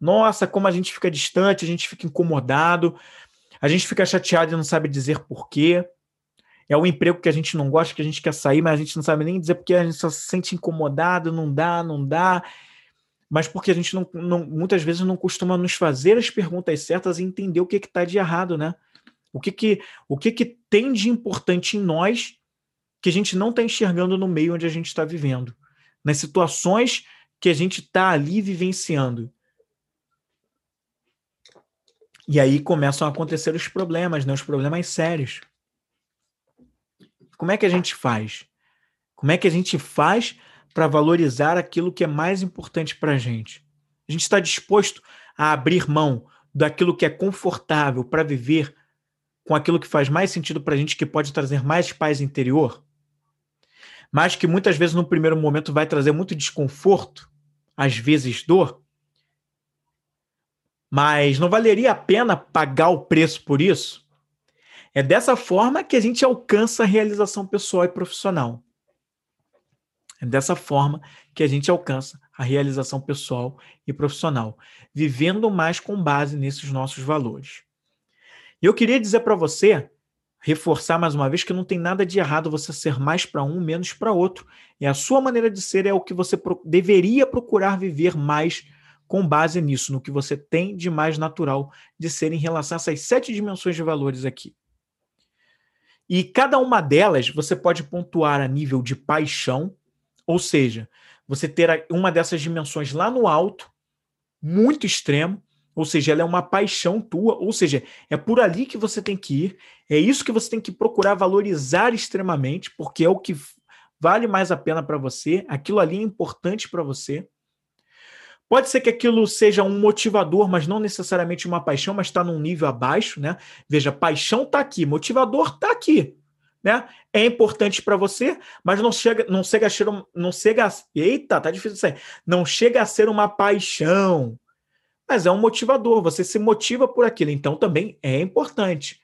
Nossa, como a gente fica distante, a gente fica incomodado, a gente fica chateado e não sabe dizer porquê. É o emprego que a gente não gosta, que a gente quer sair, mas a gente não sabe nem dizer porque a gente só se sente incomodado, não dá, não dá. Mas porque a gente não, não muitas vezes não costuma nos fazer as perguntas certas e entender o que está de errado, né? O que, que, o que, que tem de importante em nós que a gente não está enxergando no meio onde a gente está vivendo, nas situações que a gente está ali vivenciando. E aí começam a acontecer os problemas, né? os problemas sérios. Como é que a gente faz? Como é que a gente faz para valorizar aquilo que é mais importante para a gente? A gente está disposto a abrir mão daquilo que é confortável para viver com aquilo que faz mais sentido para a gente, que pode trazer mais paz interior? Mas que muitas vezes no primeiro momento vai trazer muito desconforto, às vezes dor? Mas não valeria a pena pagar o preço por isso? É dessa forma que a gente alcança a realização pessoal e profissional. É dessa forma que a gente alcança a realização pessoal e profissional, vivendo mais com base nesses nossos valores. E eu queria dizer para você, reforçar mais uma vez, que não tem nada de errado você ser mais para um, menos para outro. É a sua maneira de ser, é o que você deveria procurar viver mais com base nisso, no que você tem de mais natural de ser em relação a essas sete dimensões de valores aqui. E cada uma delas você pode pontuar a nível de paixão, ou seja, você ter uma dessas dimensões lá no alto, muito extremo, ou seja, ela é uma paixão tua, ou seja, é por ali que você tem que ir, é isso que você tem que procurar valorizar extremamente, porque é o que vale mais a pena para você, aquilo ali é importante para você. Pode ser que aquilo seja um motivador, mas não necessariamente uma paixão, mas está num nível abaixo, né? Veja, paixão está aqui, motivador está aqui, né? É importante para você, mas não chega, não chega a ser, não chega, eita, tá difícil aí. Não chega a ser uma paixão, mas é um motivador. Você se motiva por aquilo, então também é importante.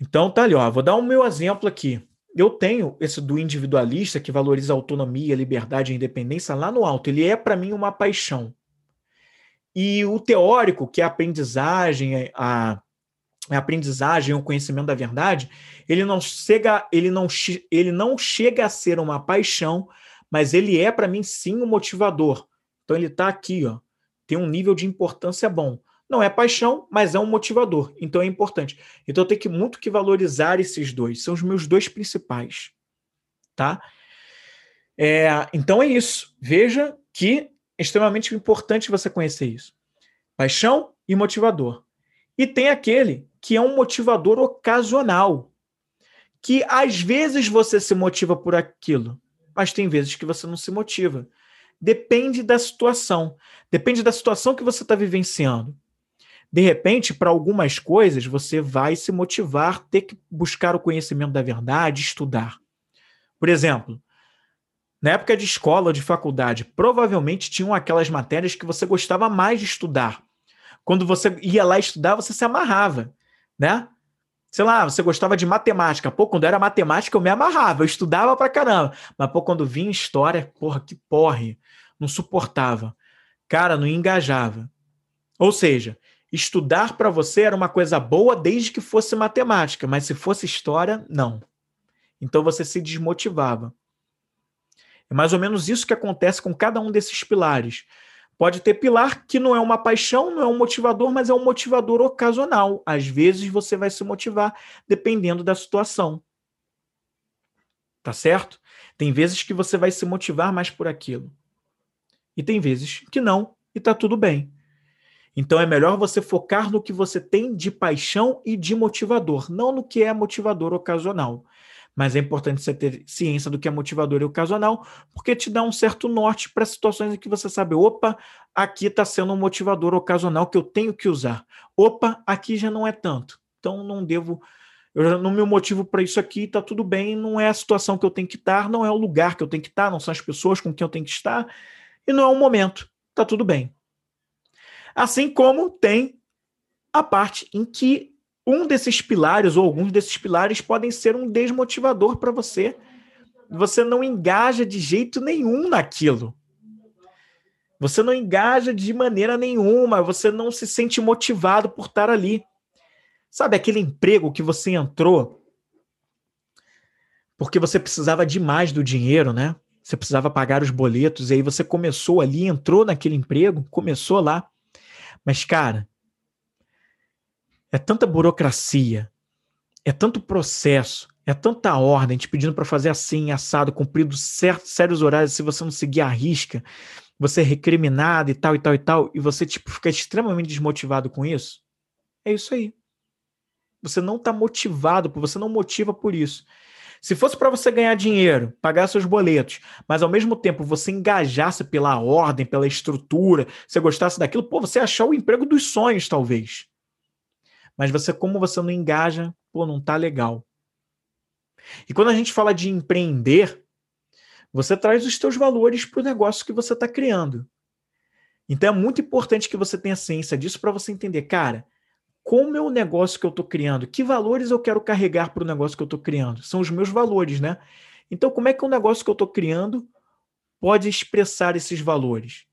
Então tá ali, ó. Vou dar o um meu exemplo aqui eu tenho esse do individualista que valoriza a autonomia, a liberdade e independência lá no alto. Ele é, para mim, uma paixão. E o teórico, que é a aprendizagem, a, a aprendizagem, o conhecimento da verdade, ele não chega, ele não, ele não chega a ser uma paixão, mas ele é para mim sim um motivador. Então ele está aqui, ó, tem um nível de importância bom. Não é paixão, mas é um motivador. Então é importante. Então eu tenho que muito que valorizar esses dois. São os meus dois principais, tá? É, então é isso. Veja que é extremamente importante você conhecer isso. Paixão e motivador. E tem aquele que é um motivador ocasional, que às vezes você se motiva por aquilo, mas tem vezes que você não se motiva. Depende da situação, depende da situação que você está vivenciando. De repente, para algumas coisas, você vai se motivar, ter que buscar o conhecimento da verdade, estudar. Por exemplo, na época de escola ou de faculdade, provavelmente tinham aquelas matérias que você gostava mais de estudar. Quando você ia lá estudar, você se amarrava, né? Sei lá, você gostava de matemática. Pô, quando era matemática, eu me amarrava, eu estudava pra caramba. Mas, pô, quando vinha história, porra, que porre. Não suportava. Cara, não engajava. Ou seja, estudar para você era uma coisa boa desde que fosse matemática, mas se fosse história, não. Então você se desmotivava. É mais ou menos isso que acontece com cada um desses pilares. Pode ter pilar que não é uma paixão, não é um motivador, mas é um motivador ocasional. Às vezes você vai se motivar dependendo da situação. Tá certo? Tem vezes que você vai se motivar mais por aquilo. E tem vezes que não, e tá tudo bem. Então é melhor você focar no que você tem de paixão e de motivador, não no que é motivador ocasional. Mas é importante você ter ciência do que é motivador e ocasional, porque te dá um certo norte para situações em que você sabe, opa, aqui está sendo um motivador ocasional que eu tenho que usar. Opa, aqui já não é tanto. Então não devo, eu não me motivo para isso aqui, está tudo bem, não é a situação que eu tenho que estar, não é o lugar que eu tenho que estar, não são as pessoas com quem eu tenho que estar, e não é o momento. Está tudo bem. Assim como tem a parte em que um desses pilares ou alguns desses pilares podem ser um desmotivador para você. Você não engaja de jeito nenhum naquilo. Você não engaja de maneira nenhuma, você não se sente motivado por estar ali. Sabe aquele emprego que você entrou porque você precisava demais do dinheiro, né? Você precisava pagar os boletos, e aí você começou ali, entrou naquele emprego, começou lá. Mas, cara, é tanta burocracia, é tanto processo, é tanta ordem te pedindo para fazer assim, assado, cumprido certos, sérios horários, se você não seguir a risca, você é recriminado e tal e tal e tal, e você tipo fica extremamente desmotivado com isso. É isso aí. Você não está motivado, você não motiva por isso. Se fosse para você ganhar dinheiro, pagar seus boletos, mas ao mesmo tempo você engajasse pela ordem, pela estrutura, você gostasse daquilo, pô, você achar o emprego dos sonhos, talvez. Mas você, como você não engaja, pô, não tá legal. E quando a gente fala de empreender, você traz os seus valores para o negócio que você está criando. Então é muito importante que você tenha ciência disso para você entender, cara, como é o negócio que eu estou criando? Que valores eu quero carregar para o negócio que eu estou criando? São os meus valores, né? Então, como é que o negócio que eu estou criando pode expressar esses valores?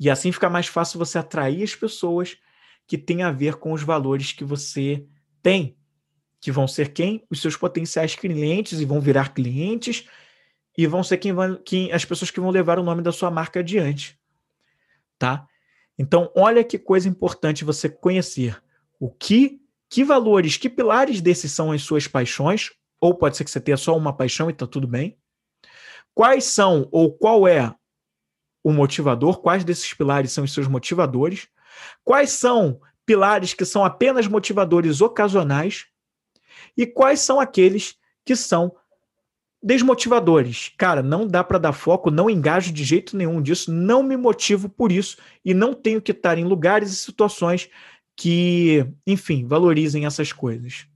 E assim fica mais fácil você atrair as pessoas que tem a ver com os valores que você tem, que vão ser quem? Os seus potenciais clientes e vão virar clientes e vão ser quem, quem as pessoas que vão levar o nome da sua marca adiante, tá? Então, olha que coisa importante você conhecer o que, que valores, que pilares desses são as suas paixões, ou pode ser que você tenha só uma paixão e está tudo bem. Quais são ou qual é o motivador? Quais desses pilares são os seus motivadores? Quais são pilares que são apenas motivadores ocasionais e quais são aqueles que são desmotivadores. Cara, não dá para dar foco, não engajo de jeito nenhum disso, não me motivo por isso e não tenho que estar em lugares e situações que, enfim, valorizem essas coisas.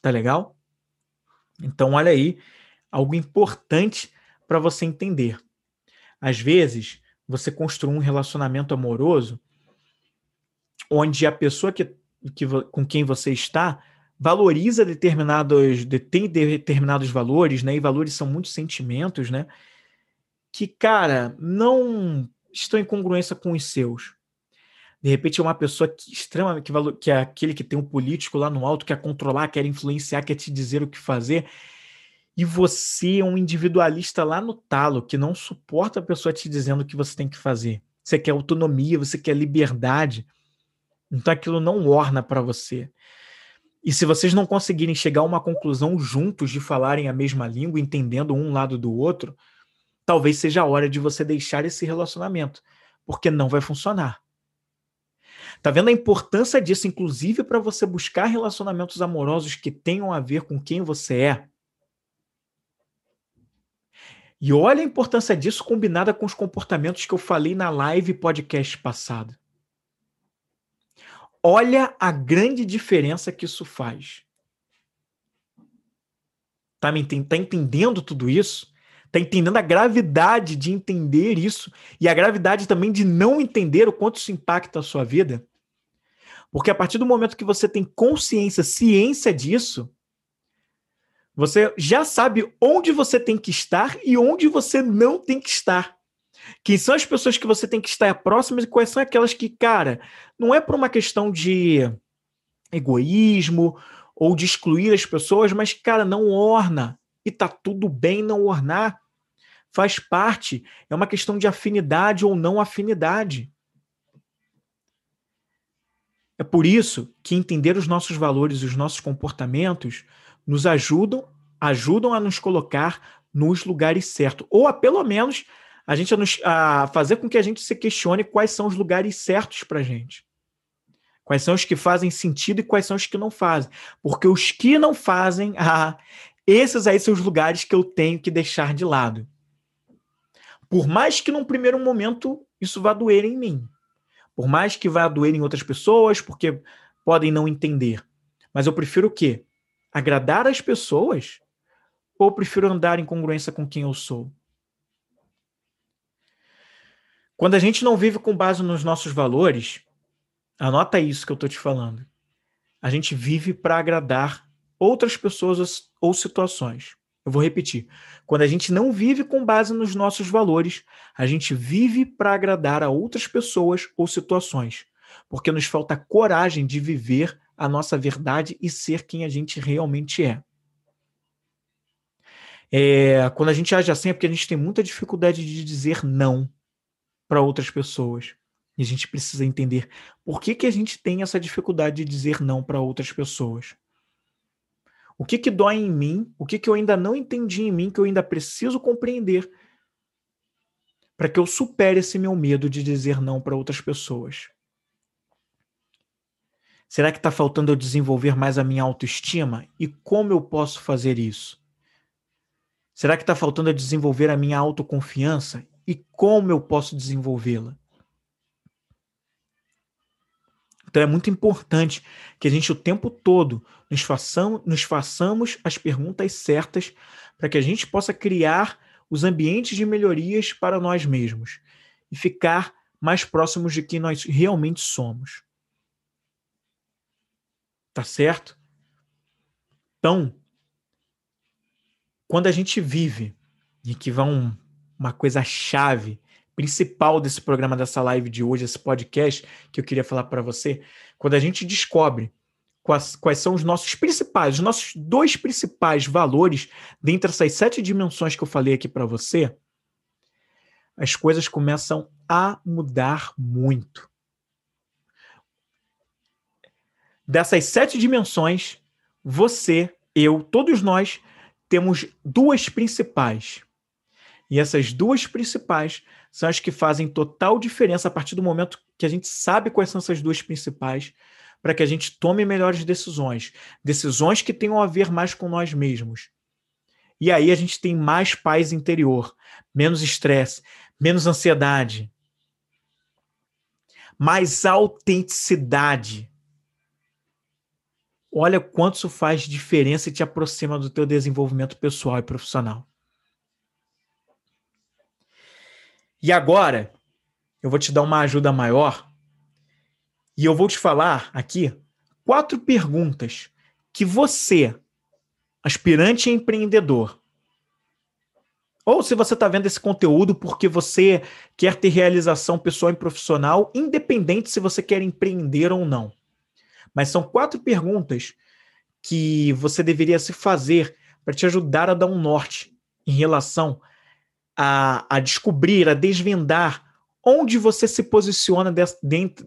Tá legal? Então, olha aí, algo importante para você entender. Às vezes, você construi um relacionamento amoroso onde a pessoa que, que, com quem você está valoriza determinados, de, tem determinados valores, né? E valores são muitos sentimentos, né? Que, cara, não estão em congruência com os seus. De repente é uma pessoa que, extremamente que, que é aquele que tem um político lá no alto, quer controlar, quer influenciar, quer te dizer o que fazer. E você é um individualista lá no talo, que não suporta a pessoa te dizendo o que você tem que fazer. Você quer autonomia, você quer liberdade. Então aquilo não orna para você. E se vocês não conseguirem chegar a uma conclusão juntos de falarem a mesma língua, entendendo um lado do outro, talvez seja a hora de você deixar esse relacionamento, porque não vai funcionar. Tá vendo a importância disso, inclusive para você buscar relacionamentos amorosos que tenham a ver com quem você é? E olha a importância disso combinada com os comportamentos que eu falei na live podcast passada. Olha a grande diferença que isso faz. Tá, me, tá entendendo tudo isso? Tá entendendo a gravidade de entender isso e a gravidade também de não entender o quanto isso impacta a sua vida? Porque a partir do momento que você tem consciência, ciência disso, você já sabe onde você tem que estar e onde você não tem que estar. Quem são as pessoas que você tem que estar próximas e quais são aquelas que, cara, não é por uma questão de egoísmo ou de excluir as pessoas, mas, cara, não orna. E tá tudo bem não ornar. Faz parte. É uma questão de afinidade ou não afinidade. É por isso que entender os nossos valores e os nossos comportamentos nos ajudam, ajudam a nos colocar nos lugares certos, ou a pelo menos a gente a, nos, a fazer com que a gente se questione quais são os lugares certos para gente. Quais são os que fazem sentido e quais são os que não fazem. Porque os que não fazem, *laughs* ah, esses aí são os lugares que eu tenho que deixar de lado. Por mais que num primeiro momento isso vá doer em mim. Por mais que vá doer em outras pessoas, porque podem não entender. Mas eu prefiro o quê? Agradar as pessoas ou prefiro andar em congruência com quem eu sou? Quando a gente não vive com base nos nossos valores, anota isso que eu estou te falando. A gente vive para agradar outras pessoas ou situações. Eu vou repetir. Quando a gente não vive com base nos nossos valores, a gente vive para agradar a outras pessoas ou situações, porque nos falta coragem de viver a nossa verdade e ser quem a gente realmente é. é quando a gente age assim é porque a gente tem muita dificuldade de dizer não para outras pessoas. E a gente precisa entender por que, que a gente tem essa dificuldade de dizer não para outras pessoas. O que, que dói em mim? O que, que eu ainda não entendi em mim, que eu ainda preciso compreender para que eu supere esse meu medo de dizer não para outras pessoas? Será que está faltando eu desenvolver mais a minha autoestima? E como eu posso fazer isso? Será que está faltando eu desenvolver a minha autoconfiança? E como eu posso desenvolvê-la. Então é muito importante que a gente o tempo todo nos, nos façamos as perguntas certas para que a gente possa criar os ambientes de melhorias para nós mesmos e ficar mais próximos de quem nós realmente somos. Tá certo? Então, quando a gente vive, e que vão uma coisa chave, principal desse programa, dessa live de hoje, esse podcast que eu queria falar para você, quando a gente descobre quais, quais são os nossos principais, os nossos dois principais valores dentre essas sete dimensões que eu falei aqui para você, as coisas começam a mudar muito. Dessas sete dimensões, você, eu, todos nós temos duas principais. E essas duas principais são as que fazem total diferença a partir do momento que a gente sabe quais são essas duas principais, para que a gente tome melhores decisões, decisões que tenham a ver mais com nós mesmos. E aí a gente tem mais paz interior, menos estresse, menos ansiedade, mais autenticidade. Olha quanto isso faz diferença e te aproxima do teu desenvolvimento pessoal e profissional. E agora, eu vou te dar uma ajuda maior e eu vou te falar aqui quatro perguntas que você, aspirante empreendedor, Ou se você está vendo esse conteúdo porque você quer ter realização pessoal e profissional, independente se você quer empreender ou não. Mas são quatro perguntas que você deveria se fazer para te ajudar a dar um norte em relação a, a descobrir, a desvendar onde você se posiciona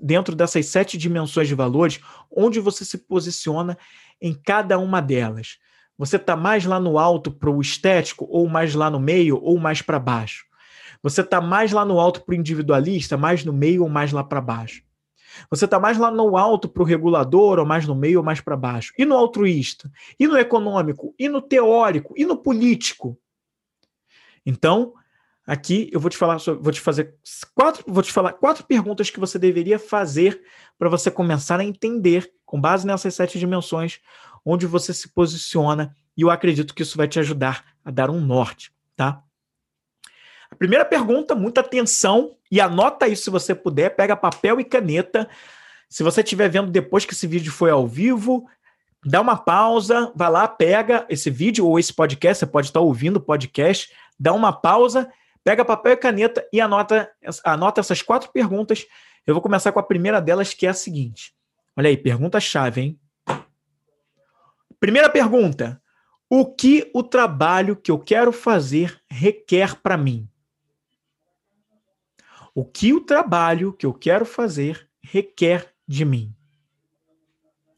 dentro dessas sete dimensões de valores, onde você se posiciona em cada uma delas. Você está mais lá no alto para o estético, ou mais lá no meio, ou mais para baixo? Você está mais lá no alto para o individualista, mais no meio ou mais lá para baixo? Você está mais lá no alto para o regulador, ou mais no meio ou mais para baixo? E no altruísta? E no econômico? E no teórico? E no político? Então, aqui eu vou te falar, vou te fazer quatro, vou te falar quatro perguntas que você deveria fazer para você começar a entender, com base nessas sete dimensões, onde você se posiciona, e eu acredito que isso vai te ajudar a dar um norte, tá? A primeira pergunta, muita atenção, e anota isso se você puder, pega papel e caneta. Se você estiver vendo depois que esse vídeo foi ao vivo, dá uma pausa, vai lá, pega esse vídeo ou esse podcast, você pode estar ouvindo o podcast, dá uma pausa, pega papel e caneta e anota, anota essas quatro perguntas. Eu vou começar com a primeira delas, que é a seguinte. Olha aí, pergunta-chave, hein? Primeira pergunta: o que o trabalho que eu quero fazer requer para mim? O que o trabalho que eu quero fazer requer de mim?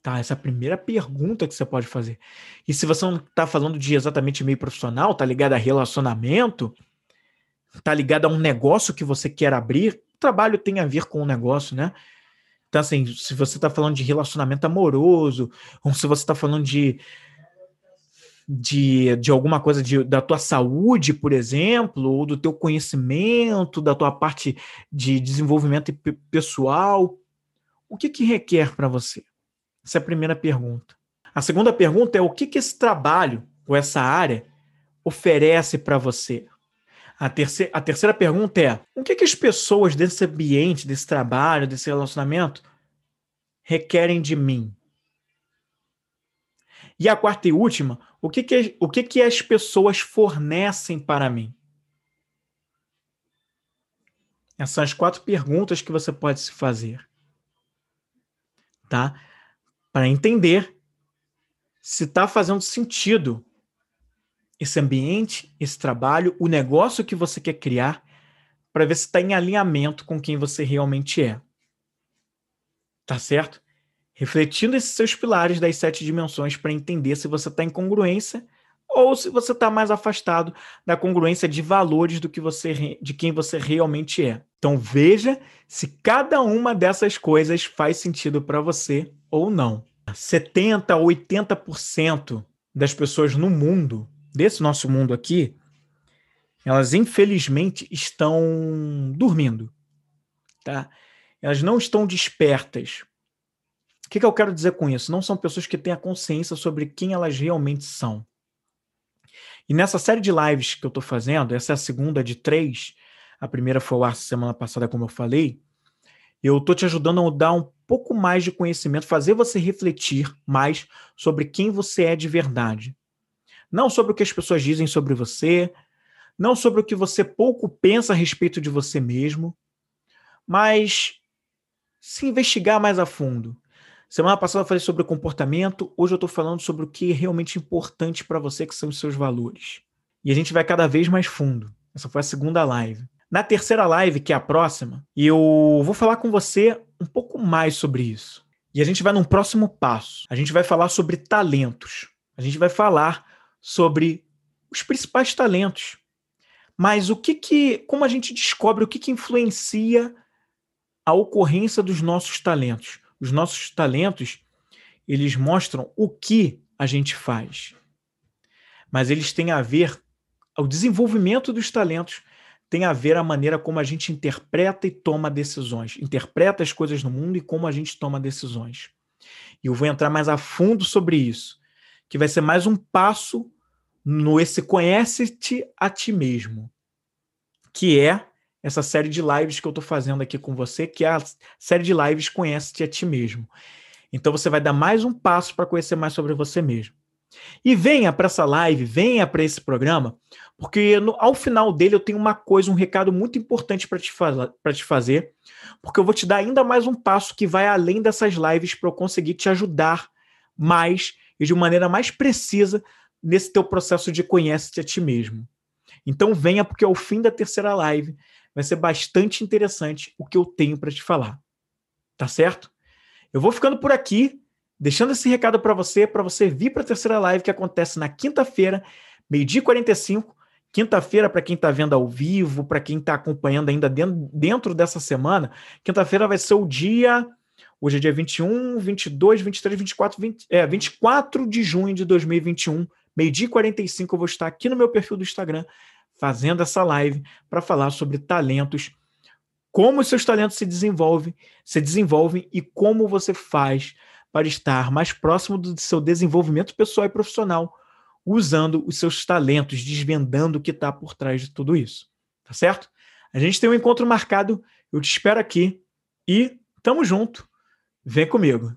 Tá, essa é a primeira pergunta que você pode fazer. E se você não está falando de exatamente meio profissional, tá ligado a relacionamento, tá ligado a um negócio que você quer abrir, o trabalho tem a ver com o negócio, né? Então, assim, se você está falando de relacionamento amoroso, ou se você está falando de, de, de alguma coisa de, da tua saúde, por exemplo, ou do teu conhecimento, da tua parte de desenvolvimento pessoal, o que, que requer para você? Essa é a primeira pergunta. A segunda pergunta é o que, que esse trabalho ou essa área oferece para você? A terceira, a terceira pergunta é: o que, que as pessoas desse ambiente, desse trabalho, desse relacionamento requerem de mim? E a quarta e última, o que, que, o que, que as pessoas fornecem para mim? Essas são as quatro perguntas que você pode se fazer. Tá? Para entender se está fazendo sentido esse ambiente, esse trabalho, o negócio que você quer criar, para ver se está em alinhamento com quem você realmente é. Tá certo? Refletindo esses seus pilares das sete dimensões para entender se você está em congruência ou se você está mais afastado da congruência de valores do que você de quem você realmente é. Então veja se cada uma dessas coisas faz sentido para você ou não. 70 a 80% das pessoas no mundo desse nosso mundo aqui, elas infelizmente estão dormindo, tá? Elas não estão despertas. O que, que eu quero dizer com isso? Não são pessoas que têm a consciência sobre quem elas realmente são. E nessa série de lives que eu estou fazendo, essa é a segunda de três, a primeira foi o ar semana passada, como eu falei, eu estou te ajudando a dar um pouco mais de conhecimento, fazer você refletir mais sobre quem você é de verdade. Não sobre o que as pessoas dizem sobre você, não sobre o que você pouco pensa a respeito de você mesmo, mas se investigar mais a fundo. Semana passada eu falei sobre comportamento, hoje eu estou falando sobre o que é realmente importante para você, que são os seus valores. E a gente vai cada vez mais fundo. Essa foi a segunda live. Na terceira live, que é a próxima, eu vou falar com você um pouco mais sobre isso. E a gente vai num próximo passo. A gente vai falar sobre talentos. A gente vai falar sobre os principais talentos. Mas o que que, como a gente descobre o que que influencia a ocorrência dos nossos talentos? Os nossos talentos, eles mostram o que a gente faz. Mas eles têm a ver o desenvolvimento dos talentos tem a ver a maneira como a gente interpreta e toma decisões, interpreta as coisas no mundo e como a gente toma decisões. E eu vou entrar mais a fundo sobre isso que vai ser mais um passo no esse conhece-te a ti mesmo, que é essa série de lives que eu estou fazendo aqui com você, que é a série de lives Conhece-te a ti mesmo. Então você vai dar mais um passo para conhecer mais sobre você mesmo. E venha para essa live, venha para esse programa, porque no, ao final dele eu tenho uma coisa, um recado muito importante para te, te fazer, porque eu vou te dar ainda mais um passo que vai além dessas lives para eu conseguir te ajudar mais e de maneira mais precisa nesse teu processo de conhece-te a ti mesmo. Então venha, porque ao fim da terceira live vai ser bastante interessante o que eu tenho para te falar. Tá certo? Eu vou ficando por aqui, deixando esse recado para você, para você vir para a terceira live que acontece na quinta-feira, meio-dia e 45. Quinta-feira, para quem está vendo ao vivo, para quem está acompanhando ainda dentro, dentro dessa semana, quinta-feira vai ser o dia. Hoje é dia 21, 22, 23, 24, 20, é, 24 de junho de 2021, meio-dia e 45. Eu vou estar aqui no meu perfil do Instagram fazendo essa live para falar sobre talentos, como os seus talentos se desenvolvem, se desenvolvem e como você faz para estar mais próximo do seu desenvolvimento pessoal e profissional, usando os seus talentos, desvendando o que está por trás de tudo isso. Tá certo? A gente tem um encontro marcado, eu te espero aqui e tamo junto. Vem comigo.